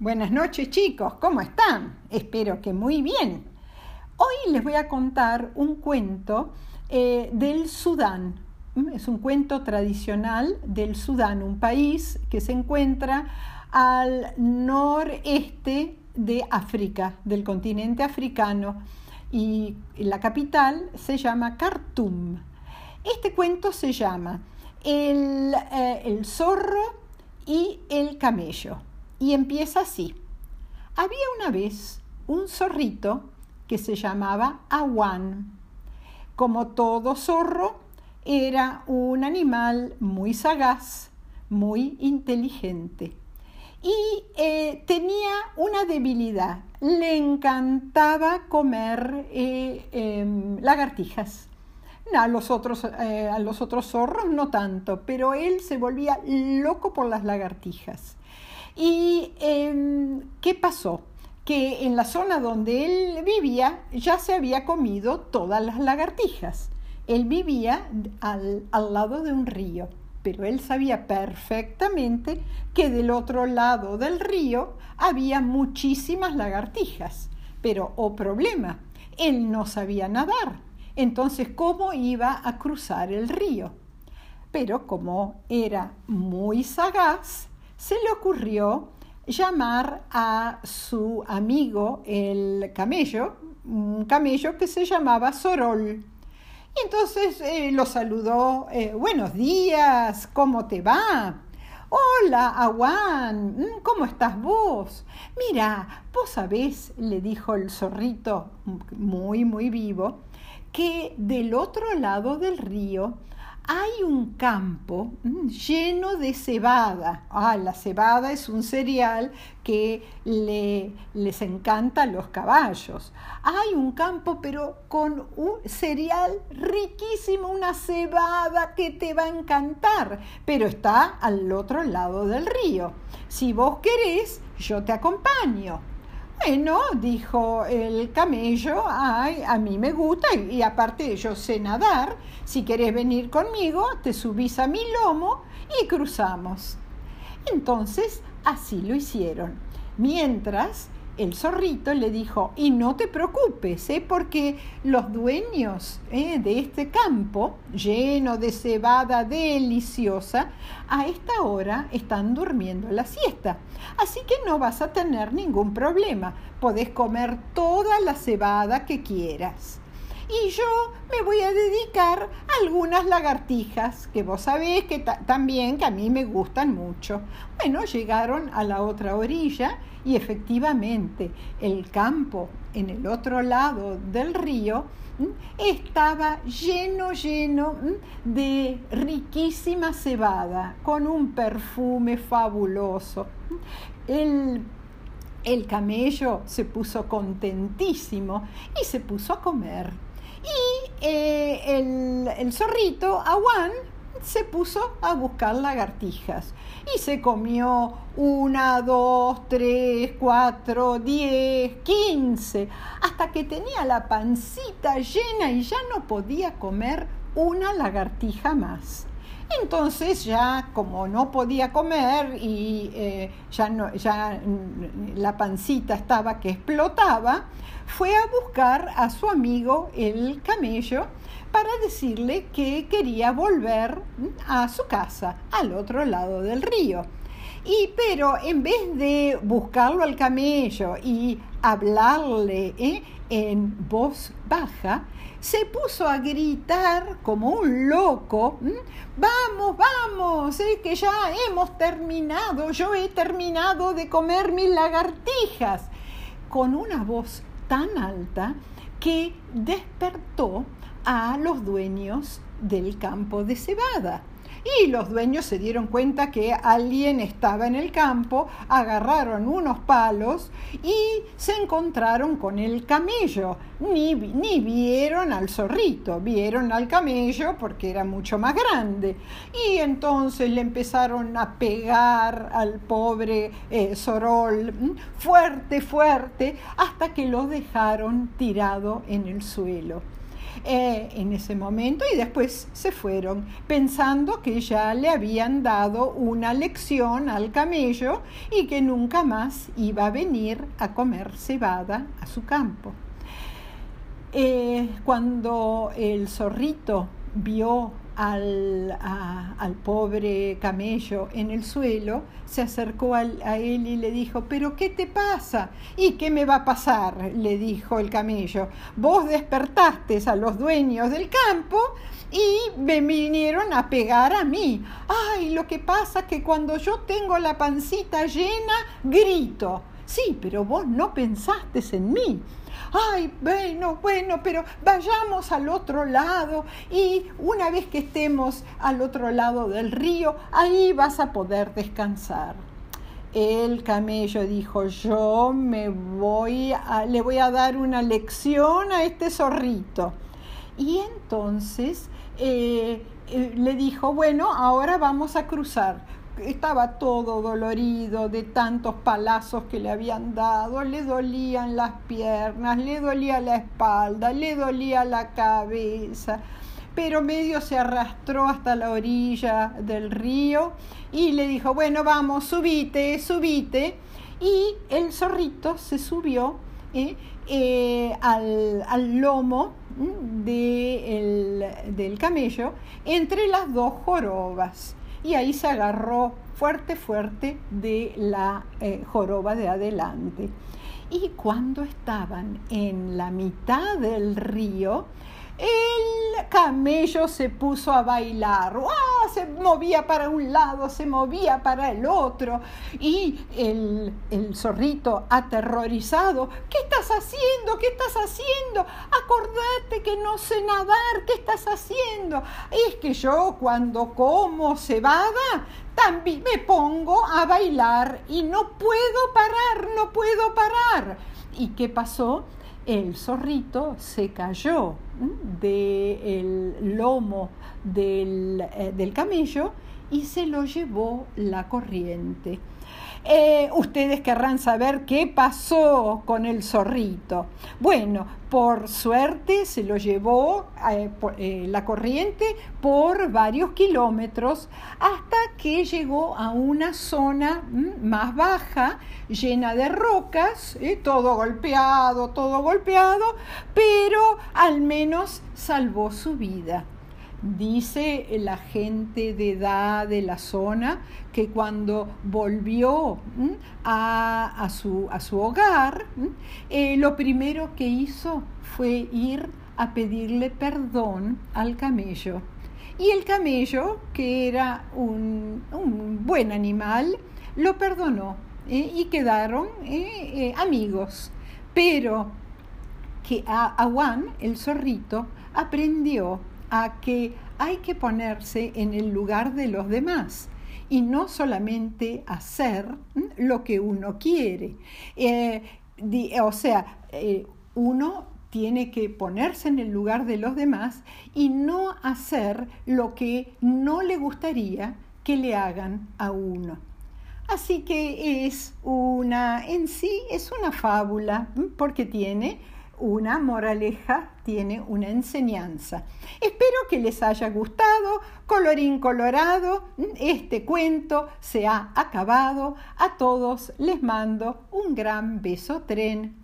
Buenas noches chicos, ¿cómo están? Espero que muy bien. Hoy les voy a contar un cuento eh, del Sudán. Mm, es un cuento tradicional del Sudán, un país que se encuentra al noreste de África, del continente africano, y la capital se llama Khartoum. Este cuento se llama El, eh, el zorro y el camello y empieza así. Había una vez un zorrito que se llamaba Awan. Como todo zorro, era un animal muy sagaz, muy inteligente. Y eh, tenía una debilidad. Le encantaba comer eh, em, lagartijas. A los, otros, eh, a los otros zorros no tanto, pero él se volvía loco por las lagartijas. ¿Y em, qué pasó? Que en la zona donde él vivía ya se había comido todas las lagartijas. Él vivía al, al lado de un río, pero él sabía perfectamente que del otro lado del río había muchísimas lagartijas. Pero, oh problema, él no sabía nadar. Entonces, ¿cómo iba a cruzar el río? Pero como era muy sagaz, se le ocurrió llamar a su amigo el camello, un camello que se llamaba Sorol. Y entonces eh, lo saludó, eh, buenos días, ¿cómo te va? Hola, Aguán, mm, ¿cómo estás vos? Mira, vos sabés, le dijo el zorrito, muy, muy vivo, que del otro lado del río hay un campo mm, lleno de cebada. Ah, la cebada es un cereal que les encanta a los caballos. Hay un campo, pero con un cereal riquísimo, una cebada que te va a encantar, pero está al otro lado del río. Si vos querés, yo te acompaño. Bueno, dijo el camello, ay, a mí me gusta y, aparte yo sé nadar, si querés venir conmigo, te subís a mi lomo y cruzamos. Entonces, así lo hicieron. Mientras el zorrito le dijo, y no te preocupes, ¿eh? porque los dueños ¿eh? de este campo, lleno de cebada deliciosa, a esta hora están durmiendo la siesta. Así que no vas a tener ningún problema. Podés comer toda la cebada que quieras y yo me voy a dedicar a algunas lagartijas, que vos sabés que también que a mí me gustan mucho. Bueno, llegaron a la otra orilla y efectivamente el campo en el otro lado del río estaba lleno, lleno de riquísima cebada, con un perfume fabuloso. El, el camello se puso contentísimo y se puso a comer. Y eh, el, el, zorrito, Awan, se puso a buscar lagartijas y se comió una, dos, tres, cuatro, diez, quince, hasta que tenía la pancita llena y ya no podía comer una lagartija más. Entonces ya como no podía comer y eh, ya, no, ya la pancita estaba que explotaba, fue a buscar a su amigo el camello para decirle que quería volver a su casa al otro lado del río. Y pero en vez de buscarlo al camello y hablarle ¿eh? en voz baja, se puso a gritar como un loco, vamos, vamos, ¿eh? que ya hemos terminado, yo he terminado de comer mis lagartijas, con una voz tan alta que despertó a los dueños del campo de cebada. Y los dueños se dieron cuenta que alguien estaba en el campo, agarraron unos palos y se encontraron con el camello. Ni, ni vieron al zorrito, vieron al camello porque era mucho más grande. Y entonces le empezaron a pegar al pobre eh, Sorol fuerte, fuerte, hasta que lo dejaron tirado en el suelo. Eh, en ese momento y después se fueron, pensando que ya le habían dado una lección al camello y que nunca más iba a venir a comer cebada a su campo. Eh, cuando el zorrito vio al, al, pobre camello en el suelo, se acercó a él y le dijo, pero ¿qué te pasa? ¿Y qué me va a pasar? le dijo el camello. Vos despertaste a los dueños del campo y me vinieron a pegar a mí. Ay, lo que pasa es que cuando yo tengo la pancita llena, grito. Sí, pero vos no pensaste en mí ay, bueno, bueno, pero vayamos al otro lado y una vez que estemos al otro lado del río, ahí vas a poder descansar. El camello dijo, yo me voy a, le voy a dar una lección a este zorrito. Y entonces eh, eh, le dijo, bueno, ahora vamos a cruzar estaba todo dolorido de tantos palazos que le habían dado, le dolían las piernas, le dolía la espalda, le dolía la cabeza, pero medio se arrastró hasta la orilla del río y le dijo, bueno, vamos, subite, subite. Y el zorrito se subió eh, eh, al, lomo del camello entre las dos jorobas y ahí se agarró fuerte, fuerte de la eh, joroba de adelante. Y cuando estaban en la mitad del río, el camello se puso a bailar, se movía para un lado, se movía para el otro, y el, el, zorrito aterrorizado, ¿qué estás haciendo? ¿Qué estás haciendo? Acordate que no sé nadar, ¿qué estás haciendo? Es que yo cuando como cebada, también me pongo a bailar y no puedo parar, no puedo parar. ¿Y qué pasó? el zorrito se cayó del lomo eh, del, camello y se lo llevó la corriente. Eh, ustedes querrán saber qué pasó con el zorrito. Bueno, por suerte se lo llevó eh, la corriente por varios kilómetros hasta que llegó a una zona mm, más baja, llena de rocas, todo golpeado, todo golpeado, pero al menos salvó su vida. Dice la gente de edad de la zona que cuando volvió a, su, a su, hogar, eh, lo primero que hizo fue ir a pedirle perdón al camello. Y el camello, que era un, buen animal, lo perdonó ¿eh? y quedaron eh, amigos. Pero que a Juan, el zorrito, aprendió a que hay que ponerse en el lugar de los demás y no solamente hacer lo que uno quiere. Eh, o sea, eh, uno tiene que ponerse en el lugar de los demás y no hacer lo que no le gustaría que le hagan a uno. Así que es una, en sí, es una fábula, porque tiene una moraleja, tiene una enseñanza. Espero que les haya gustado, colorín colorado, este cuento se ha acabado. A todos les mando un gran beso tren.